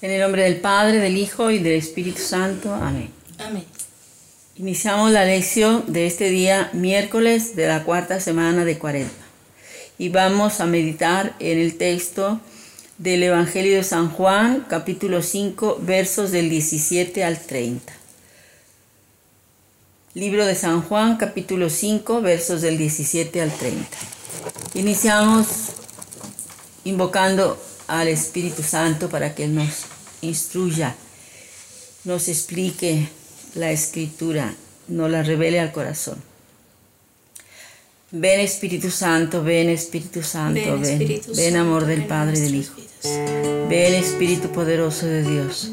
En el nombre del Padre, del Hijo y del Espíritu Santo. Amén. Amén. Iniciamos la lección de este día, miércoles de la cuarta semana de Cuaresma. Y vamos a meditar en el texto del Evangelio de San Juan, capítulo 5, versos del 17 al 30. Libro de San Juan, capítulo 5, versos del 17 al 30. Iniciamos invocando al Espíritu Santo para que nos instruya, nos explique la escritura, nos la revele al corazón. Ven Espíritu Santo, ven Espíritu Santo, ven, ven, Espíritu ven Santo, amor del ven Padre y del Hijo. vidas. Ven Espíritu poderoso de Dios.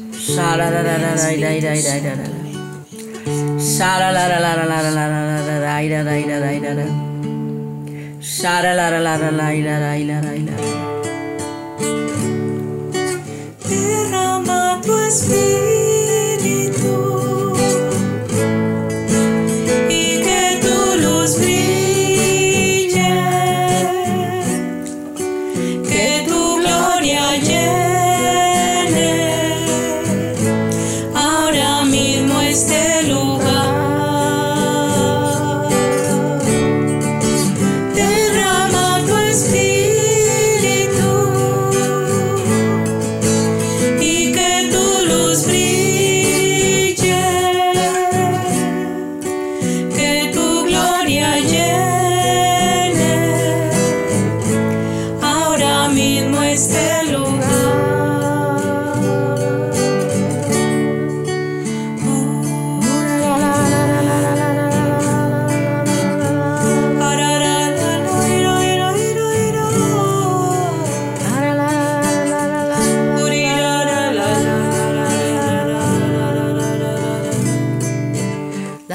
Espíritu Derrama tu espíritu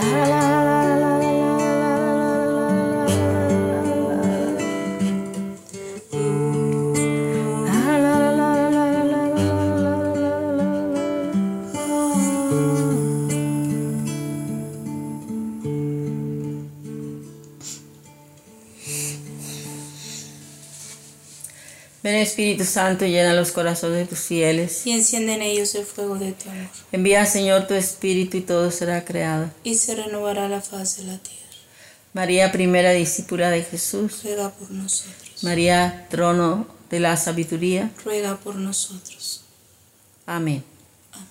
Ven Espíritu Santo, llena los corazones de tus fieles. Y enciende en ellos el fuego de tu amor, Envía Señor tu Espíritu y todo será creado. y se renovará la faz de la tierra. María, primera discípula de Jesús. Ruega por nosotros. María, trono de la sabiduría. Ruega por nosotros. Amén. Amén.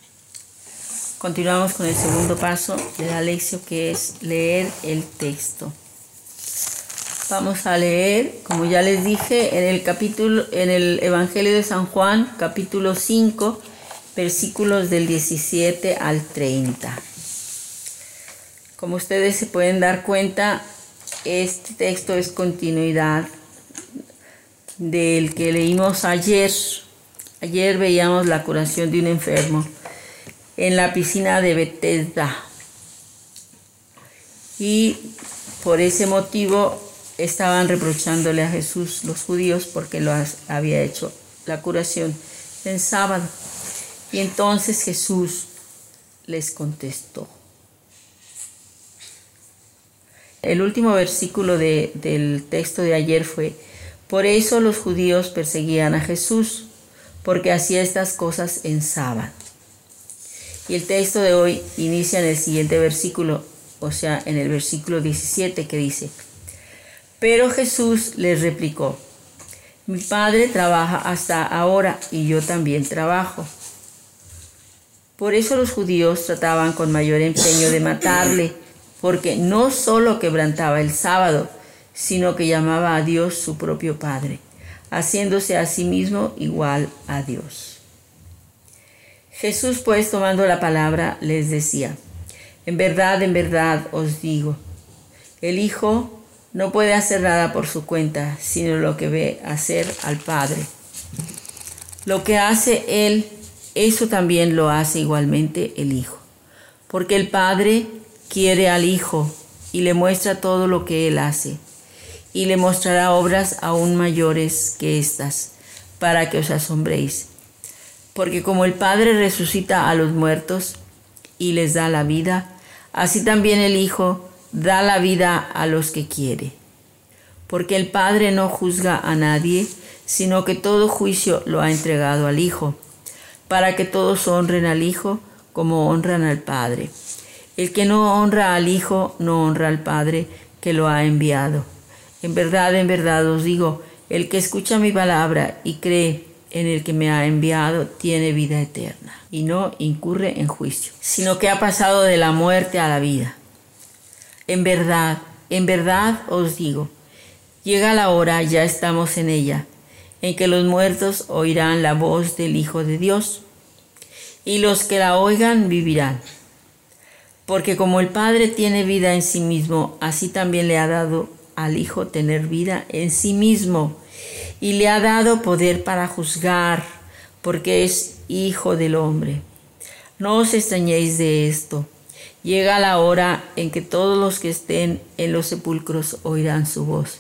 Continuamos con el segundo paso de la lección que es leer el texto. Vamos a leer, como ya les dije, en el capítulo en el Evangelio de San Juan, capítulo 5, versículos del 17 al 30. Como ustedes se pueden dar cuenta, este texto es continuidad del que leímos ayer. Ayer veíamos la curación de un enfermo en la piscina de Bethesda. Y por ese motivo estaban reprochándole a Jesús los judíos porque lo había hecho la curación en sábado. Y entonces Jesús les contestó. El último versículo de- del texto de ayer fue, por eso los judíos perseguían a Jesús, porque hacía estas cosas en sábado. Y el texto de hoy inicia en el siguiente versículo, o sea, en el versículo 17 que dice, pero Jesús les replicó, mi padre trabaja hasta ahora y yo también trabajo. Por eso los judíos trataban con mayor empeño de matarle, porque no solo quebrantaba el sábado, sino que llamaba a Dios su propio Padre, haciéndose a sí mismo igual a Dios. Jesús pues tomando la palabra les decía, en verdad, en verdad os digo, el Hijo no puede hacer nada por su cuenta, sino lo que ve hacer al Padre. Lo que hace Él, eso también lo hace igualmente el Hijo, porque el Padre quiere al Hijo y le muestra todo lo que Él hace, y le mostrará obras aún mayores que estas, para que os asombréis. Porque como el Padre resucita a los muertos y les da la vida, así también el Hijo da la vida a los que quiere. Porque el Padre no juzga a nadie, sino que todo juicio lo ha entregado al Hijo, para que todos honren al Hijo como honran al Padre. El que no honra al Hijo no honra al Padre que lo ha enviado. En verdad, en verdad os digo, el que escucha mi palabra y cree en el que me ha enviado tiene vida eterna y no incurre en juicio, sino que ha pasado de la muerte a la vida. En verdad, en verdad os digo, llega la hora, ya estamos en ella, en que los muertos oirán la voz del Hijo de Dios, y los que la oigan vivirán. Porque como el Padre tiene vida en sí mismo, así también le ha dado al Hijo tener vida en sí mismo, y le ha dado poder para juzgar, porque es Hijo del hombre. No os extrañéis de esto. Llega la hora en que todos los que estén en los sepulcros oirán su voz,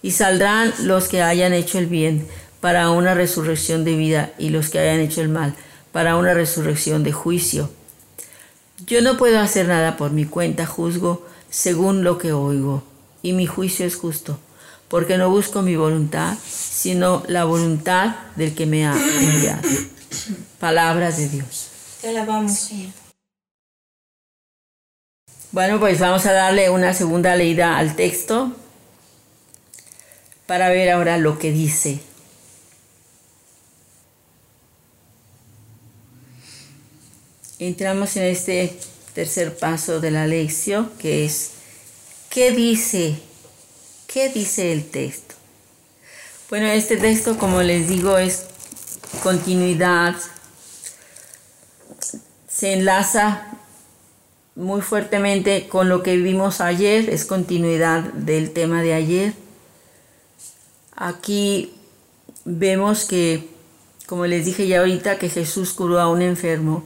y saldrán los que hayan hecho el bien para una resurrección de vida, y los que hayan hecho el mal para una resurrección de juicio. Yo no puedo hacer nada por mi cuenta, juzgo según lo que oigo, y mi juicio es justo, porque no busco mi voluntad, sino la voluntad del que me ha enviado. Palabras de Dios. Te alabamos, Señor. Bueno, pues vamos a darle una segunda leída al texto para ver ahora lo que dice. Entramos en este tercer paso de la lección que es ¿qué dice? ¿Qué dice el texto? Bueno, este texto, como les digo, es continuidad, se enlaza muy fuertemente con lo que vimos ayer, es continuidad del tema de ayer. Aquí vemos que, como les dije ya ahorita, que Jesús curó a un enfermo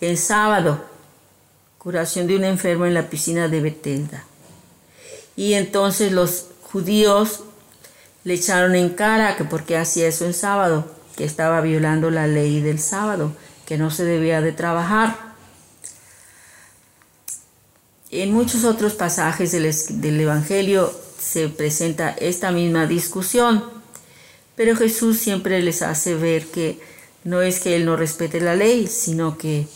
el sábado, curación de un enfermo en la piscina de Bethesda. Y entonces los judíos le echaron en cara que porque hacía eso en sábado, que estaba violando la ley del sábado, que no se debía de trabajar. En muchos otros pasajes del, del Evangelio se presenta esta misma discusión, pero Jesús siempre les hace ver que no es que Él no respete la ley, sino que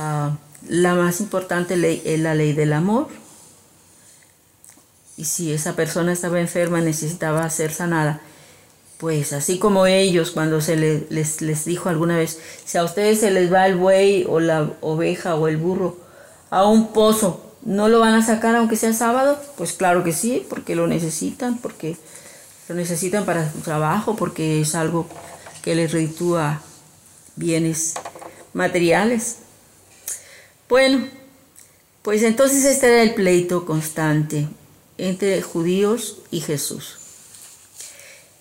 Ah, la más importante ley es la ley del amor. Y si esa persona estaba enferma, necesitaba ser sanada, pues así como ellos cuando se les, les dijo alguna vez, si a ustedes se les va el buey o la oveja o el burro a un pozo, ¿no lo van a sacar aunque sea sábado? Pues claro que sí, porque lo necesitan, porque lo necesitan para su trabajo, porque es algo que les reditúa bienes materiales. Bueno, pues entonces este era el pleito constante entre judíos y Jesús.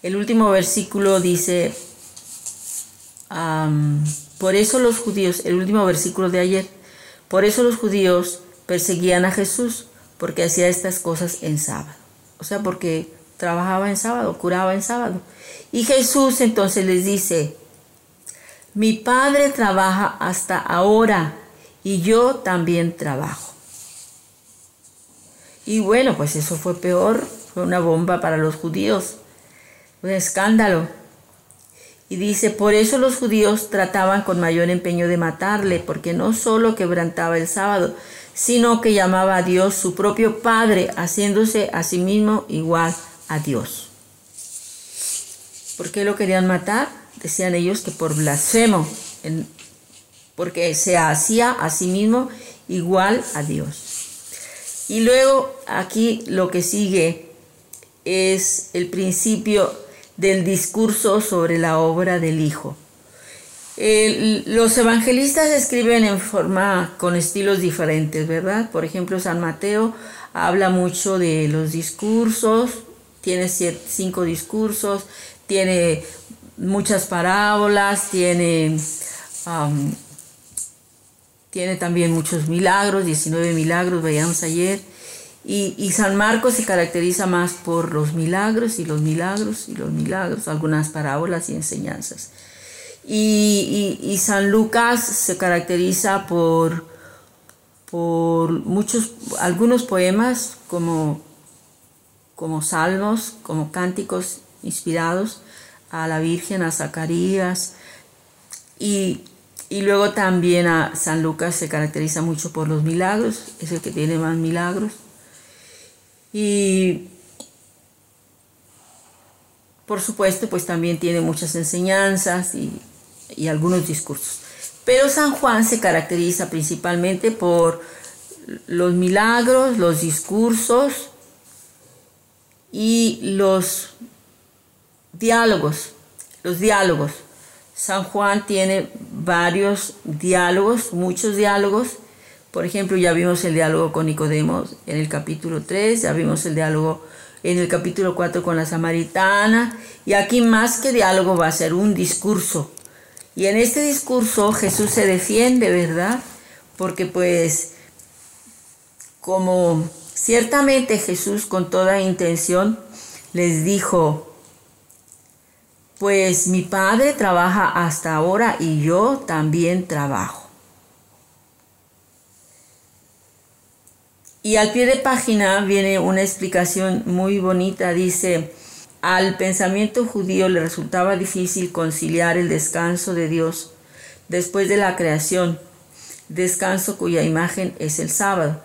El último versículo dice, por eso los judíos, el último versículo de ayer, por eso los judíos perseguían a Jesús, porque hacía estas cosas en sábado. O sea, porque trabajaba en sábado, curaba en sábado. Y Jesús entonces les dice, mi Padre trabaja hasta ahora y yo también trabajo. Y bueno, pues eso fue peor, fue una bomba para los judíos, un escándalo. Y dice, por eso los judíos trataban con mayor empeño de matarle, porque no solo quebrantaba el sábado, sino que llamaba a Dios su propio Padre, haciéndose a sí mismo igual a Dios. ¿Por qué lo querían matar? Decían ellos que por blasfemo. Porque se hacía a sí mismo igual a Dios. Y luego aquí lo que sigue es el principio del discurso sobre la obra del Hijo. los evangelistas escriben en forma con estilos diferentes, ¿verdad? Por ejemplo, San Mateo habla mucho de los discursos, tiene cinco discursos, tiene muchas parábolas, tiene tiene también muchos milagros, 19 milagros, veíamos ayer. Y, San Marcos se caracteriza más por los milagros y los milagros y los milagros, algunas parábolas y enseñanzas. Y, San Lucas se caracteriza por, por muchos, algunos poemas como, como salmos, como cánticos inspirados a la Virgen, a Zacarías, Y, y luego también a San Lucas se caracteriza mucho por los milagros, es el que tiene más milagros. Y por supuesto, pues también tiene muchas enseñanzas y, y algunos discursos. Pero San Juan se caracteriza principalmente por los milagros, los discursos y los diálogos. Los diálogos. San Juan tiene varios diálogos, muchos diálogos. Por ejemplo, ya vimos el diálogo con Nicodemo en el capítulo 3, ya vimos el diálogo en el capítulo 4 con la samaritana. Y aquí más que diálogo va a ser un discurso. Y en este discurso Jesús se defiende, ¿verdad? Porque pues como ciertamente Jesús con toda intención les dijo, pues mi padre trabaja hasta ahora y yo también trabajo. Y al pie de página viene una explicación muy bonita, dice, al pensamiento judío le resultaba difícil conciliar el descanso de Dios después de la creación, descanso cuya imagen es el sábado,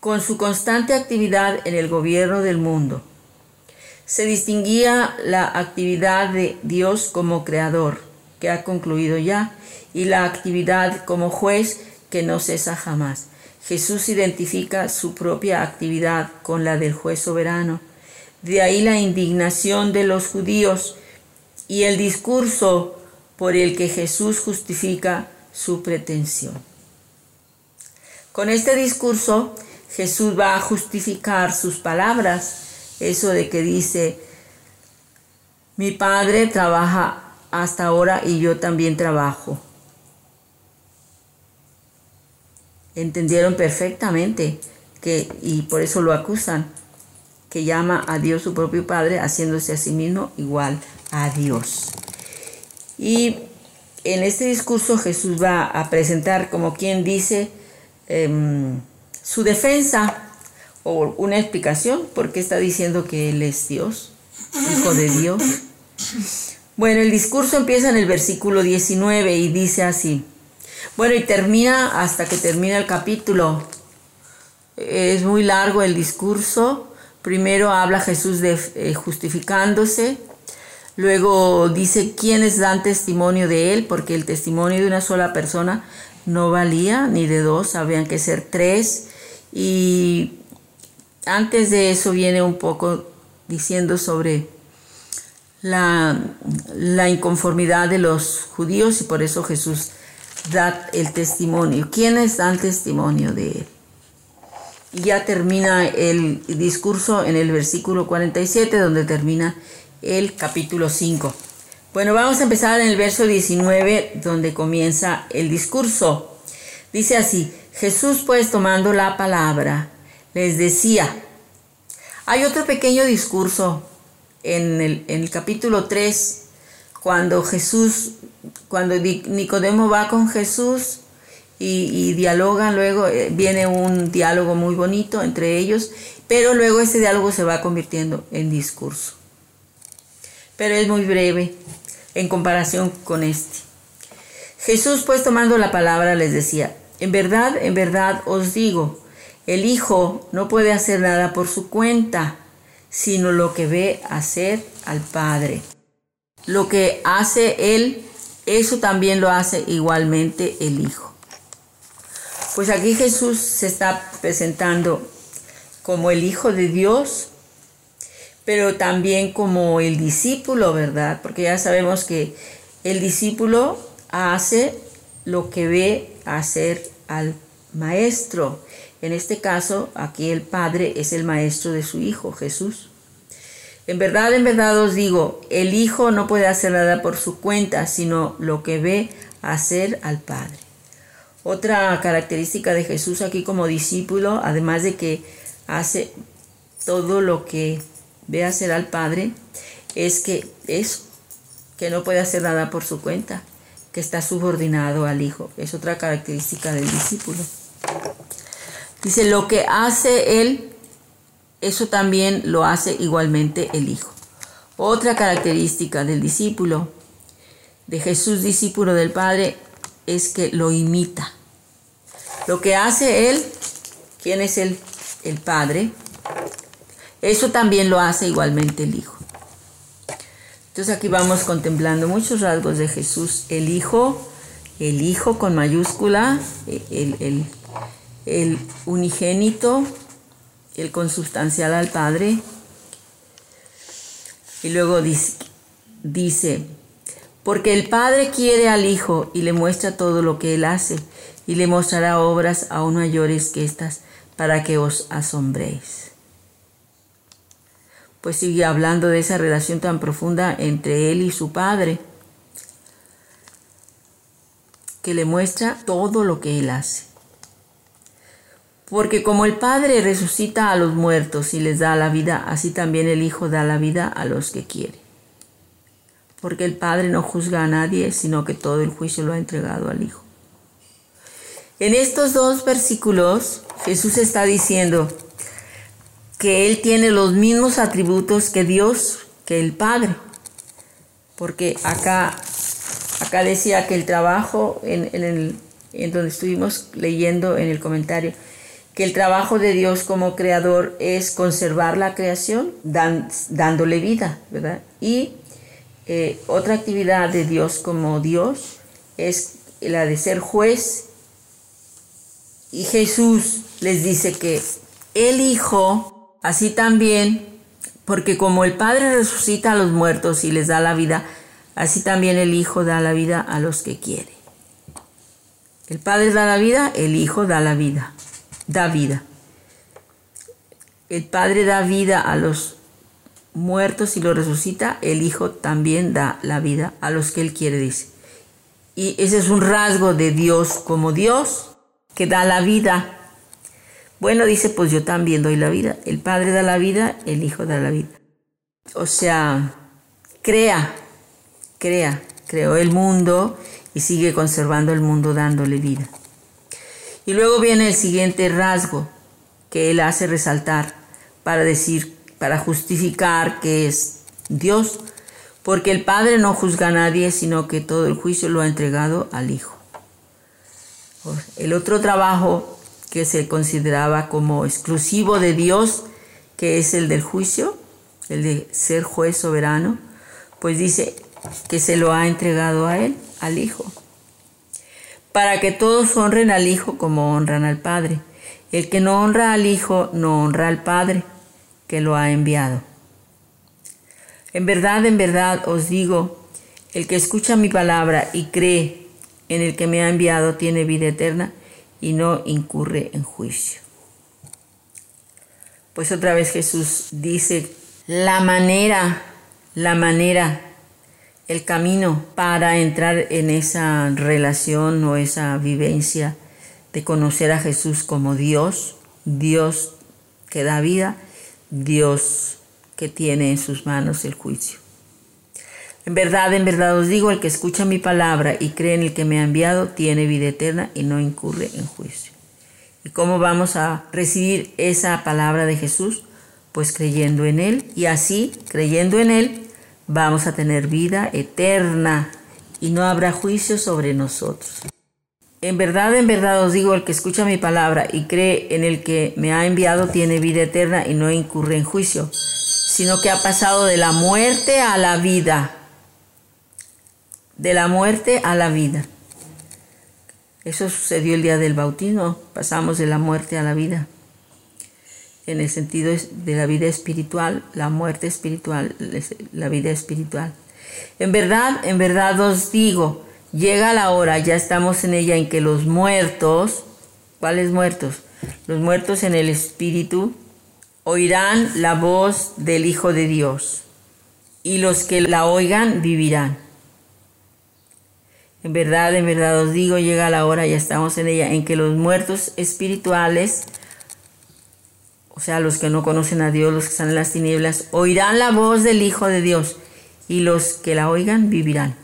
con su constante actividad en el gobierno del mundo se distinguía la actividad de Dios como creador, que ha concluido ya, y la actividad como juez que no cesa jamás. Jesús identifica su propia actividad con la del juez soberano. De ahí la indignación de los judíos y el discurso por el que Jesús justifica su pretensión. Con este discurso Jesús va a justificar sus palabras eso de que dice, mi padre trabaja hasta ahora y yo también trabajo. Entendieron perfectamente que, y por eso lo acusan, que llama a Dios su propio Padre, haciéndose a sí mismo igual a Dios. Y en este discurso Jesús va a presentar, como quien dice, em, su defensa o una explicación por qué está diciendo que Él es Dios, Hijo de Dios. Bueno, el discurso empieza en el versículo 19 y dice así. Bueno, y termina hasta que termina el capítulo. Es muy largo el discurso. Primero habla Jesús de eh, justificándose. Luego dice quiénes dan testimonio de él, porque el testimonio de una sola persona no valía, ni de dos, habían que ser tres. Y antes de eso viene un poco diciendo sobre la, inconformidad de los judíos y por eso Jesús da el testimonio. ¿Quiénes dan testimonio de él? Y ya termina el discurso en el versículo 47 donde termina el capítulo 5. Bueno, vamos a empezar en el verso 19 donde comienza el discurso. Dice así, Jesús pues tomando la palabra, les decía, hay otro pequeño discurso en el, capítulo 3, cuando Jesús, cuando Nicodemo va con Jesús y, dialogan, luego eh, viene un diálogo muy bonito entre ellos, pero luego ese diálogo se va convirtiendo en discurso. Pero es muy breve en comparación con este. Jesús pues tomando la palabra les decía, en verdad, en verdad os digo, el Hijo no puede hacer nada por su cuenta, sino lo que ve hacer al Padre. Lo que hace Él, eso también lo hace igualmente el Hijo. Pues aquí Jesús se está presentando como el Hijo de Dios, pero también como el discípulo, ¿verdad? Porque ya sabemos que el discípulo hace lo que ve hacer al Maestro. En este caso, aquí el Padre es el maestro de su Hijo, Jesús. En verdad, en verdad os digo, el Hijo no puede hacer nada por su cuenta, sino lo que ve hacer al Padre. Otra característica de Jesús aquí como discípulo, además de que hace todo lo que ve hacer al Padre, es que es que no puede hacer nada por su cuenta, que está subordinado al Hijo. Es otra característica del discípulo. Dice, lo que hace él, eso también lo hace igualmente el Hijo. Otra característica del discípulo, de Jesús, discípulo del Padre, es que lo imita. Lo que hace Él, ¿quién es el, el Padre? Eso también lo hace igualmente el Hijo. Entonces aquí vamos contemplando muchos rasgos de Jesús, el Hijo, el Hijo con mayúscula, el, el unigénito, el consustancial al Padre. Y luego dice, dice, porque el Padre quiere al Hijo y le muestra todo lo que Él hace, y le mostrará obras aún mayores que estas, para que os asombréis. Pues sigue hablando de esa relación tan profunda entre Él y su Padre, que le muestra todo lo que Él hace. Porque como el Padre resucita a los muertos y les da la vida, así también el Hijo da la vida a los que quiere. Porque el Padre no juzga a nadie, sino que todo el juicio lo ha entregado al Hijo. En estos dos versículos Jesús está diciendo que Él tiene los mismos atributos que Dios, que el Padre. Porque acá, acá decía que el trabajo en, el, en donde estuvimos leyendo en el comentario, que el trabajo de Dios como creador es conservar la creación dándole vida, ¿verdad? Y eh, otra actividad de Dios como Dios es la de ser juez. Y Jesús les dice que el Hijo, así también, porque como el Padre resucita a los muertos y les da la vida, así también el Hijo da la vida a los que quiere. El Padre da la vida, el Hijo da la vida da vida. El Padre da vida a los muertos y lo resucita, el Hijo también da la vida a los que Él quiere, dice. Y ese es un rasgo de Dios como Dios que da la vida. Bueno, dice, pues yo también doy la vida. El Padre da la vida, el Hijo da la vida. O sea, crea, crea, creó el mundo y sigue conservando el mundo dándole vida. Y luego viene el siguiente rasgo que él hace resaltar para decir, para justificar que es Dios, porque el Padre no juzga a nadie, sino que todo el juicio lo ha entregado al Hijo. El otro trabajo que se consideraba como exclusivo de Dios, que es el del juicio, el de ser juez soberano, pues dice que se lo ha entregado a él, al Hijo para que todos honren al Hijo como honran al Padre. El que no honra al Hijo no honra al Padre que lo ha enviado. En verdad, en verdad os digo, el que escucha mi palabra y cree en el que me ha enviado tiene vida eterna y no incurre en juicio. Pues otra vez Jesús dice, la manera, la manera el camino para entrar en esa relación o esa vivencia de conocer a Jesús como Dios, Dios que da vida, Dios que tiene en sus manos el juicio. En verdad, en verdad os digo, el que escucha mi palabra y cree en el que me ha enviado, tiene vida eterna y no incurre en juicio. ¿Y cómo vamos a recibir esa palabra de Jesús? Pues creyendo en Él y así, creyendo en Él, vamos a tener vida eterna y no habrá juicio sobre nosotros. En verdad, en verdad os digo, el que escucha mi palabra y cree en el que me ha enviado tiene vida eterna y no incurre en juicio, sino que ha pasado de la muerte a la vida. De la muerte a la vida. Eso sucedió el día del bautismo, pasamos de la muerte a la vida en el sentido de la vida espiritual, la muerte espiritual, la vida espiritual. En verdad, en verdad os digo, llega la hora, ya estamos en ella, en que los muertos, ¿cuáles muertos? Los muertos en el espíritu oirán la voz del Hijo de Dios y los que la oigan vivirán. En verdad, en verdad os digo, llega la hora, ya estamos en ella, en que los muertos espirituales o sea, los que no conocen a Dios, los que están en las tinieblas, oirán la voz del Hijo de Dios, y los que la oigan vivirán.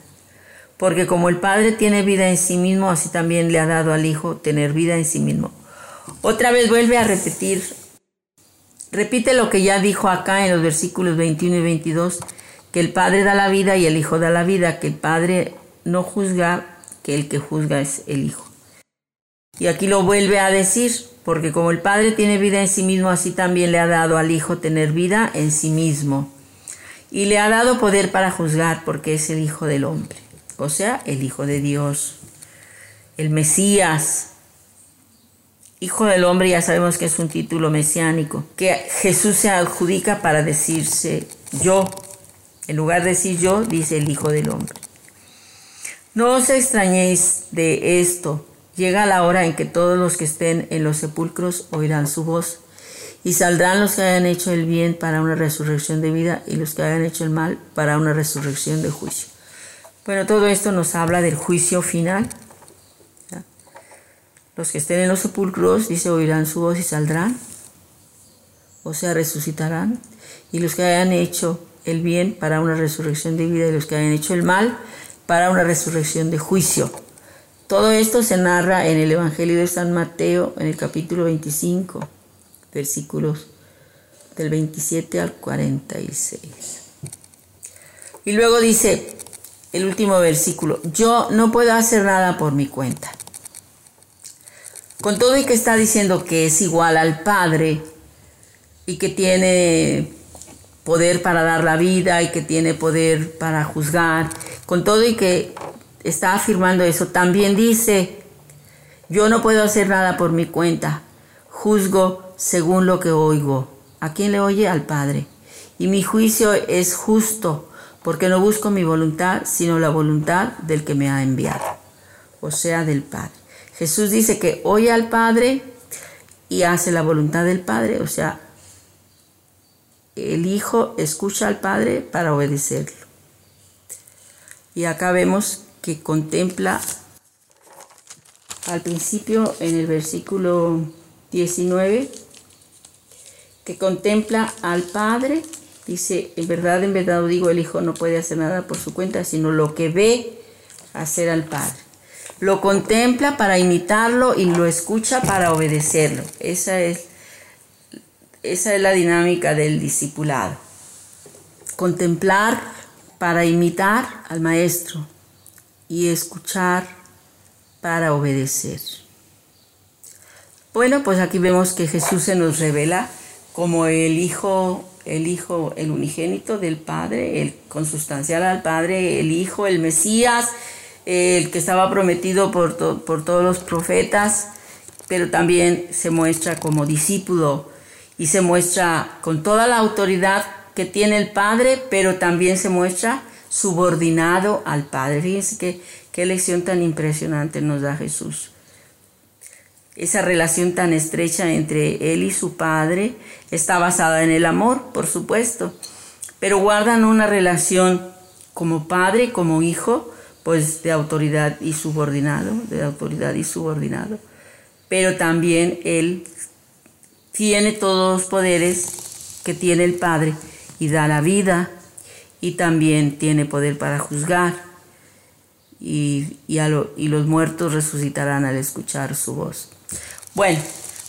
Porque como el Padre tiene vida en sí mismo, así también le ha dado al Hijo tener vida en sí mismo. Otra vez vuelve a repetir, repite lo que ya dijo acá en los versículos 21 y 22, que el Padre da la vida y el Hijo da la vida, que el Padre no juzga, que el que juzga es el Hijo. Y aquí lo vuelve a decir, porque como el Padre tiene vida en sí mismo, así también le ha dado al Hijo tener vida en sí mismo. Y le ha dado poder para juzgar, porque es el Hijo del hombre, o sea, el Hijo de Dios, el Mesías. Hijo del hombre ya sabemos que es un título mesiánico, que Jesús se adjudica para decirse yo. En lugar de decir yo, dice el Hijo del hombre. No os extrañéis de esto. Llega la hora en que todos los que estén en los sepulcros oirán su voz, y saldrán los que hayan hecho el bien para una resurrección de vida y los que hayan hecho el mal para una resurrección de juicio. Bueno, todo esto nos habla del juicio final. Los que estén en los sepulcros, dice, oirán su voz y saldrán, o sea, resucitarán, y los que hayan hecho el bien para una resurrección de vida y los que hayan hecho el mal para una resurrección de juicio. Todo esto se narra en el Evangelio de San Mateo en el capítulo 25, versículos del 27 al 46. Y luego dice el último versículo, yo no puedo hacer nada por mi cuenta. Con todo y que está diciendo que es igual al Padre y que tiene poder para dar la vida y que tiene poder para juzgar, con todo y que está afirmando eso, también dice, yo no puedo hacer nada por mi cuenta, juzgo según lo que oigo. ¿A quién le oye? Al Padre. Y mi juicio es justo, porque no busco mi voluntad, sino la voluntad del que me ha enviado, o sea, del Padre. Jesús dice que oye al Padre y hace la voluntad del Padre, o sea, el Hijo escucha al Padre para obedecerlo. Y acá vemos que contempla al principio en el versículo 19, que contempla al Padre, dice, en verdad, en verdad digo, el Hijo no puede hacer nada por su cuenta, sino lo que ve hacer al Padre. Lo contempla para imitarlo y lo escucha para obedecerlo. Esa es esa es la dinámica del discipulado. Contemplar para imitar al maestro y escuchar para obedecer. Bueno, pues aquí vemos que Jesús se nos revela como el Hijo, el Hijo, el unigénito del Padre, el consustancial al Padre, el Hijo, el Mesías, el que estaba prometido por, por todos los profetas, pero también se muestra como discípulo y se muestra con toda la autoridad que tiene el Padre, pero también se muestra subordinado al Padre. Fíjense qué, qué lección tan impresionante nos da Jesús. Esa relación tan estrecha entre Él y su Padre está basada en el amor, por supuesto, pero guardan una relación como padre, como hijo, pues de autoridad y subordinado, de autoridad y subordinado. Pero también Él tiene todos los poderes que tiene el Padre y da la vida y también tiene poder para juzgar y, y los muertos resucitarán al escuchar su voz. Bueno,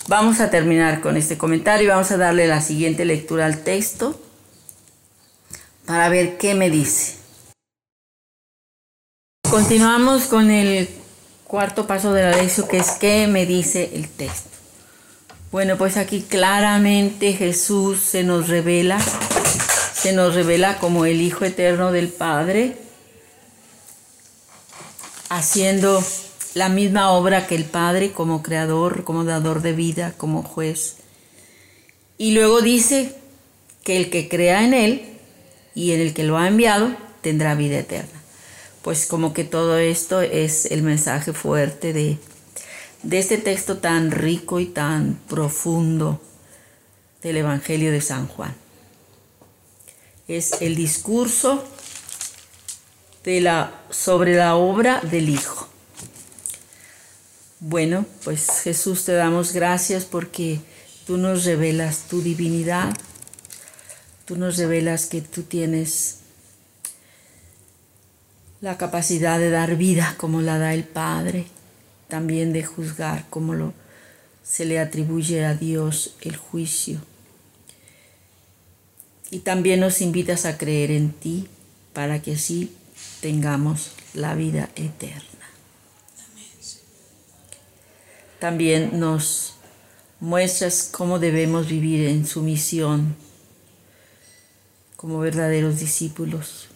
vamos a terminar con este comentario y vamos a darle la siguiente lectura al texto para ver qué me dice. Continuamos con el cuarto paso de la lección que es qué me dice el texto. Bueno, pues aquí claramente Jesús se nos revela, se nos revela como el Hijo Eterno del Padre, haciendo la misma obra que el Padre como creador, como dador de vida, como juez. Y luego dice que el que crea en Él y en el que lo ha enviado tendrá vida eterna. Pues como que todo esto es el mensaje fuerte de, de este texto tan rico y tan profundo del Evangelio de San Juan. Es el discurso de la, sobre la obra del Hijo. Bueno, pues Jesús te damos gracias porque tú nos revelas tu divinidad, tú nos revelas que tú tienes la capacidad de dar vida como la da el Padre también de juzgar como lo, se le atribuye a Dios el juicio. Y también nos invitas a creer en ti para que así tengamos la vida eterna. También nos muestras cómo debemos vivir en su misión como verdaderos discípulos,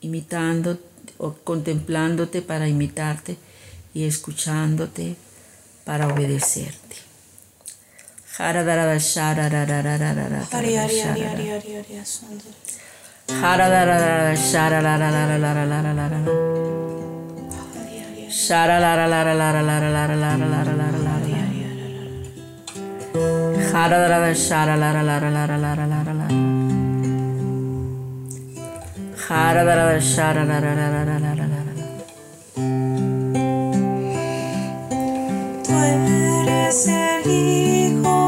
imitando o contemplándote para imitarte y escuchándote para obedecerte. Tú eres el hijo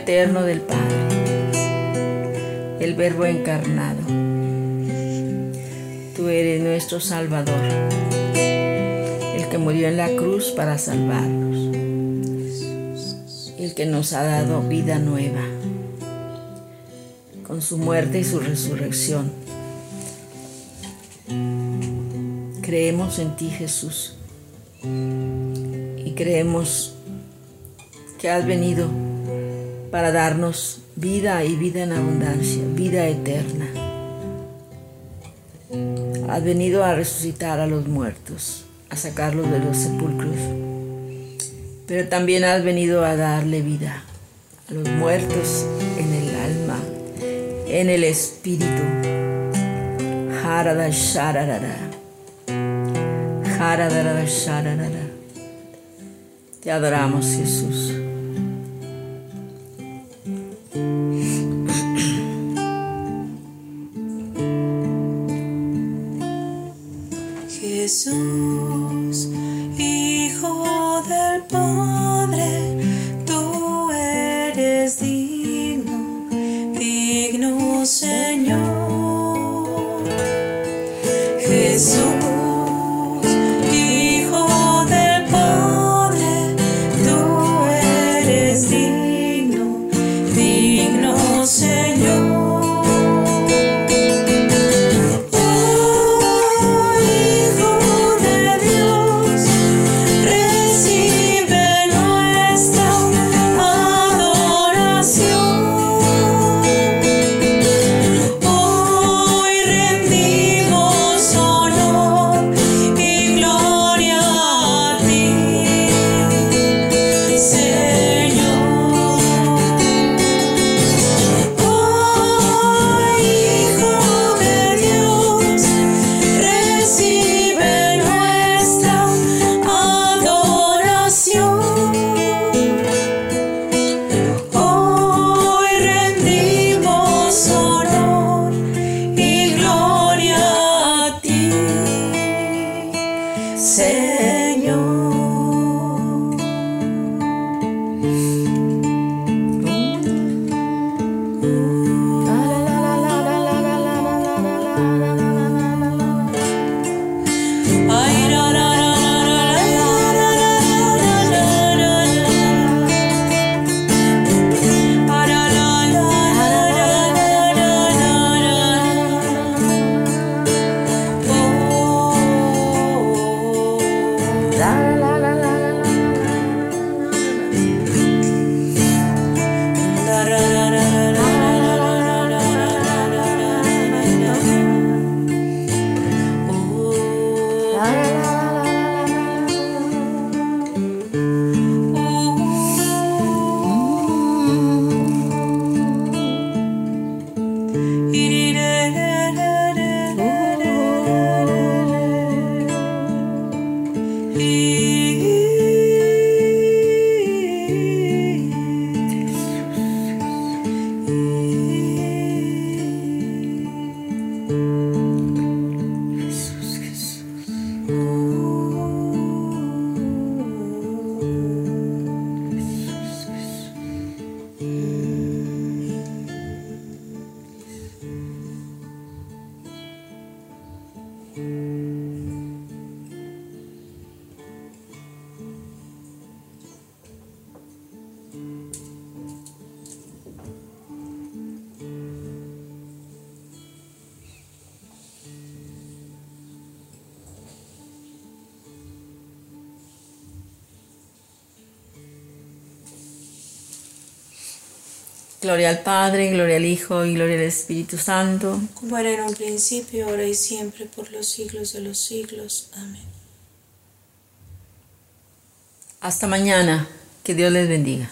eterno del Padre, el Verbo encarnado. Tú eres nuestro Salvador, el que murió en la cruz para salvarnos, el que nos ha dado vida nueva con su muerte y su resurrección. Creemos en ti, Jesús, y creemos que has venido para darnos vida y vida en abundancia, vida eterna. Has venido a resucitar a los muertos, a sacarlos de los sepulcros, pero también has venido a darle vida a los muertos en el alma, en el espíritu. Harada shararara. Harada shararara. Te adoramos, Jesús. Jesus Señor. Gloria al Padre, gloria al Hijo y gloria al Espíritu Santo. Como era en un principio, ahora y siempre, por los siglos de los siglos. Amén. Hasta mañana. Que Dios les bendiga.